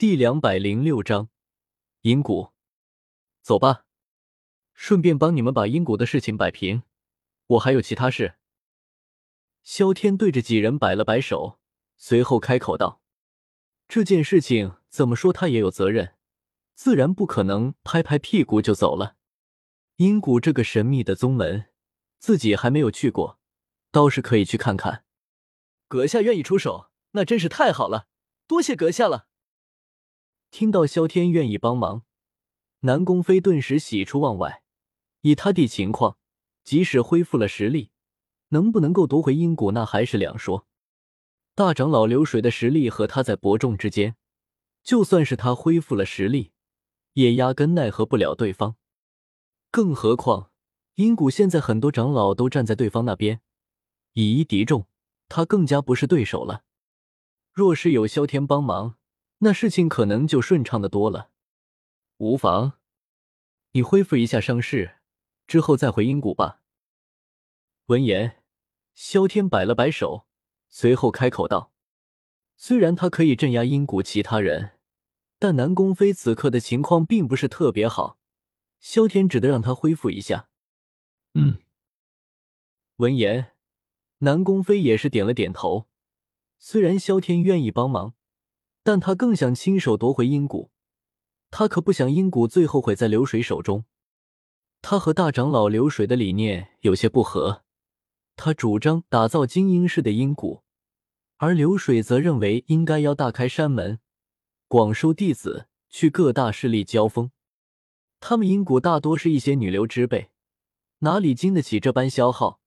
第两百零六章阴谷，走吧，顺便帮你们把阴谷的事情摆平。我还有其他事。萧天对着几人摆了摆手，随后开口道：“这件事情怎么说，他也有责任，自然不可能拍拍屁股就走了。阴谷这个神秘的宗门，自己还没有去过，倒是可以去看看。阁下愿意出手，那真是太好了，多谢阁下了。”听到萧天愿意帮忙，南宫飞顿时喜出望外。以他弟情况，即使恢复了实力，能不能够夺回阴谷，那还是两说。大长老流水的实力和他在伯仲之间，就算是他恢复了实力，也压根奈何不了对方。更何况阴谷现在很多长老都站在对方那边，以一敌众，他更加不是对手了。若是有萧天帮忙，那事情可能就顺畅的多了，无妨，你恢复一下伤势，之后再回阴谷吧。闻言，萧天摆了摆手，随后开口道：“虽然他可以镇压阴谷其他人，但南宫飞此刻的情况并不是特别好，萧天只得让他恢复一下。”嗯。闻言，南宫飞也是点了点头，虽然萧天愿意帮忙。但他更想亲手夺回阴谷，他可不想阴谷最后毁在流水手中。他和大长老流水的理念有些不合，他主张打造精英式的阴谷，而流水则认为应该要大开山门，广收弟子去各大势力交锋。他们阴谷大多是一些女流之辈，哪里经得起这般消耗？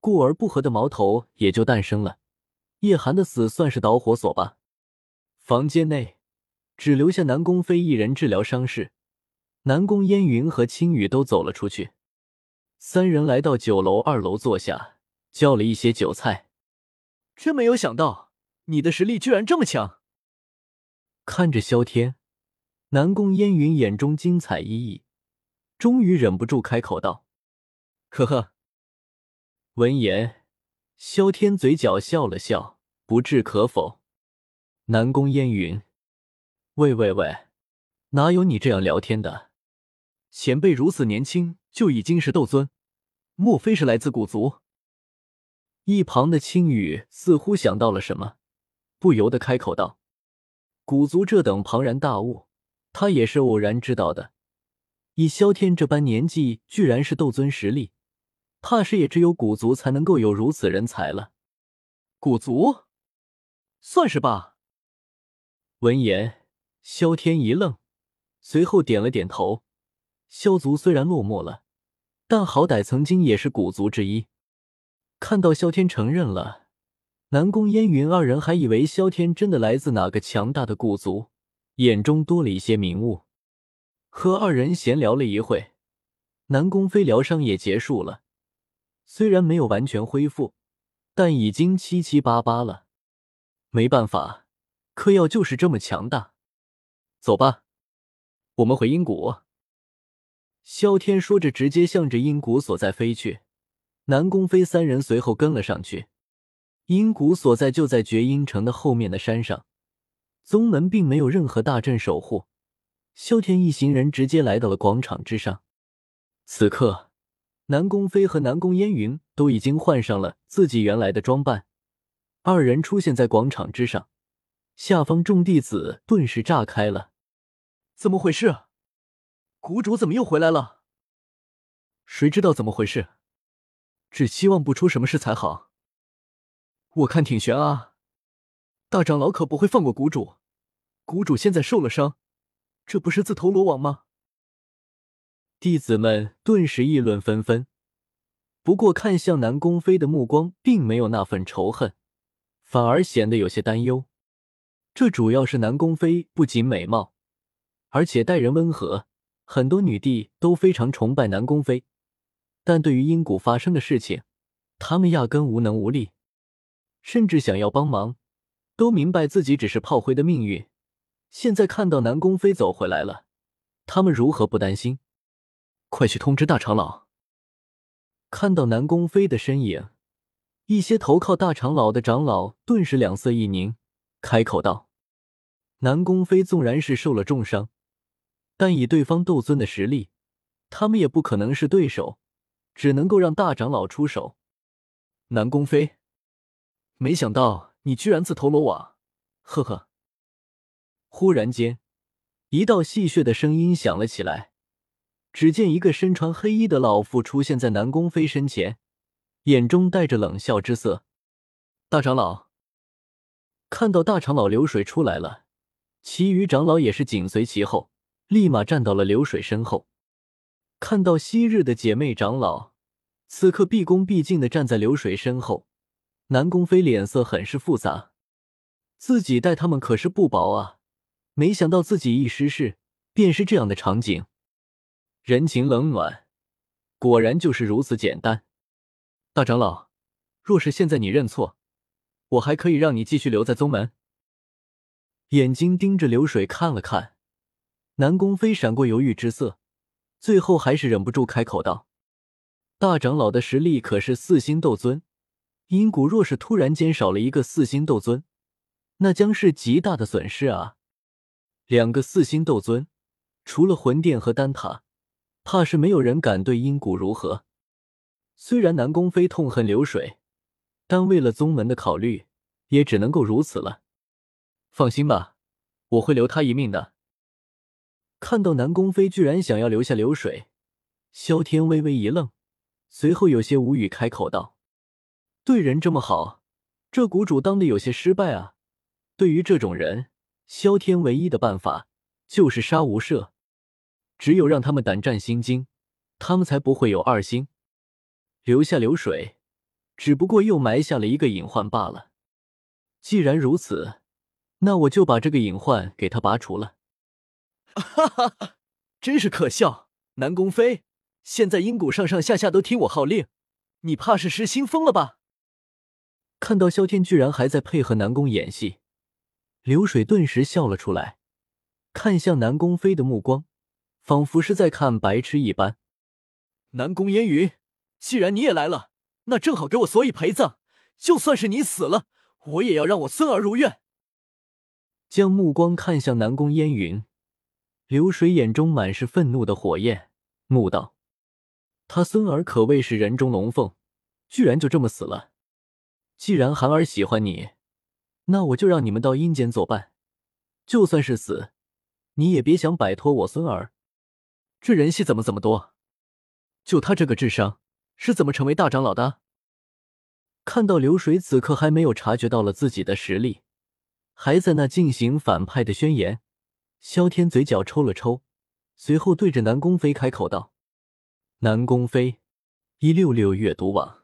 故而不和的矛头也就诞生了。叶寒的死算是导火索吧。房间内只留下南宫飞一人治疗伤势，南宫烟云和青羽都走了出去。三人来到酒楼二楼坐下，叫了一些酒菜。真没有想到你的实力居然这么强！看着萧天，南宫烟云眼中精彩熠熠，终于忍不住开口道：“呵呵。”闻言，萧天嘴角笑了笑，不置可否。南宫烟云，喂喂喂，哪有你这样聊天的？前辈如此年轻就已经是斗尊，莫非是来自古族？一旁的青羽似乎想到了什么，不由得开口道：“古族这等庞然大物，他也是偶然知道的。以萧天这般年纪，居然是斗尊实力，怕是也只有古族才能够有如此人才了。古族，算是吧。”闻言，萧天一愣，随后点了点头。萧族虽然落寞了，但好歹曾经也是古族之一。看到萧天承认了，南宫烟云二人还以为萧天真的来自哪个强大的古族，眼中多了一些明悟。和二人闲聊了一会，南宫飞疗伤也结束了，虽然没有完全恢复，但已经七七八八了。没办法。嗑药就是这么强大，走吧，我们回阴谷。萧天说着，直接向着阴谷所在飞去。南宫飞三人随后跟了上去。阴谷所在就在绝阴城的后面的山上，宗门并没有任何大阵守护。萧天一行人直接来到了广场之上。此刻，南宫飞和南宫烟云都已经换上了自己原来的装扮，二人出现在广场之上。下方众弟子顿时炸开了，怎么回事？谷主怎么又回来了？谁知道怎么回事？只希望不出什么事才好。我看挺悬啊，大长老可不会放过谷主。谷主现在受了伤，这不是自投罗网吗？弟子们顿时议论纷纷，不过看向南宫飞的目光并没有那份仇恨，反而显得有些担忧。这主要是南宫飞不仅美貌，而且待人温和，很多女帝都非常崇拜南宫飞。但对于阴谷发生的事情，他们压根无能无力，甚至想要帮忙，都明白自己只是炮灰的命运。现在看到南宫飞走回来了，他们如何不担心？快去通知大长老！看到南宫飞的身影，一些投靠大长老的长老顿时两色一凝，开口道。南宫飞纵然是受了重伤，但以对方斗尊的实力，他们也不可能是对手，只能够让大长老出手。南宫飞，没想到你居然自投罗网，呵呵。忽然间，一道戏谑的声音响了起来。只见一个身穿黑衣的老妇出现在南宫飞身前，眼中带着冷笑之色。大长老看到大长老流水出来了，其余长老也是紧随其后，立马站到了流水身后。看到昔日的姐妹长老，此刻毕恭毕敬的站在流水身后，南宫飞脸色很是复杂。自己待他们可是不薄啊，没想到自己一失势，便是这样的场景。人情冷暖，果然就是如此简单。大长老，若是现在你认错，我还可以让你继续留在宗门。眼睛盯着流水看了看，南宫飞闪过犹豫之色，最后还是忍不住开口道：“大长老的实力可是四星斗尊，阴谷若是突然间少了一个四星斗尊，那将是极大的损失啊！两个四星斗尊，除了魂殿和丹塔。”怕是没有人敢对阴谷如何。虽然南宫飞痛恨流水，但为了宗门的考虑，也只能够如此了。放心吧，我会留他一命的。看到南宫飞居然想要留下流水，萧天微微一愣，随后有些无语，开口道：“对人这么好，这谷主当的有些失败啊。对于这种人，萧天唯一的办法就是杀无赦。”只有让他们胆战心惊，他们才不会有二心。留下流水，只不过又埋下了一个隐患罢了。既然如此，那我就把这个隐患给他拔除了。哈哈哈，真是可笑！南宫飞，现在阴谷上上下下都听我号令，你怕是失心疯了吧？看到萧天居然还在配合南宫演戏，流水顿时笑了出来，看向南宫飞的目光。仿佛是在看白痴一般。南宫烟云，既然你也来了，那正好给我所以陪葬。就算是你死了，我也要让我孙儿如愿。将目光看向南宫烟云，流水眼中满是愤怒的火焰，怒道：“他孙儿可谓是人中龙凤，居然就这么死了。既然寒儿喜欢你，那我就让你们到阴间作伴。就算是死，你也别想摆脱我孙儿。”这人戏怎么这么多？就他这个智商，是怎么成为大长老的？看到流水此刻还没有察觉到了自己的实力，还在那进行反派的宣言，萧天嘴角抽了抽，随后对着南宫飞开口道：“南宫飞，一六六阅读网。”